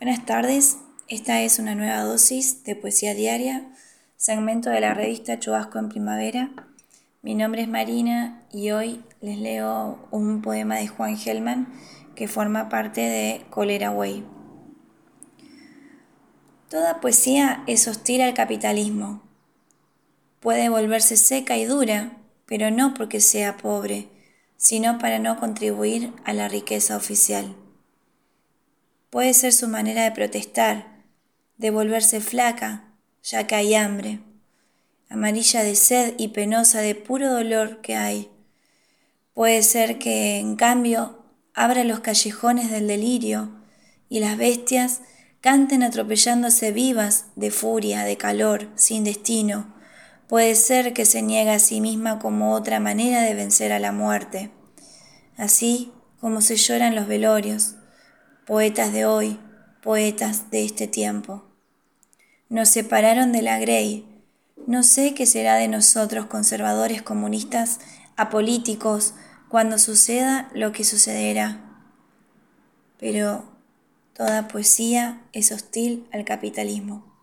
Buenas tardes, esta es una nueva dosis de poesía diaria, segmento de la revista Chubasco en Primavera. Mi nombre es Marina y hoy les leo un poema de Juan Gelman que forma parte de Colera Way. Toda poesía es hostil al capitalismo. Puede volverse seca y dura, pero no porque sea pobre, sino para no contribuir a la riqueza oficial. Puede ser su manera de protestar, de volverse flaca, ya que hay hambre, amarilla de sed y penosa de puro dolor que hay. Puede ser que, en cambio, abra los callejones del delirio y las bestias canten atropellándose vivas de furia, de calor, sin destino. Puede ser que se niegue a sí misma como otra manera de vencer a la muerte, así como se lloran los velorios poetas de hoy, poetas de este tiempo. Nos separaron de la Grey. No sé qué será de nosotros, conservadores comunistas, apolíticos, cuando suceda lo que sucederá. Pero toda poesía es hostil al capitalismo.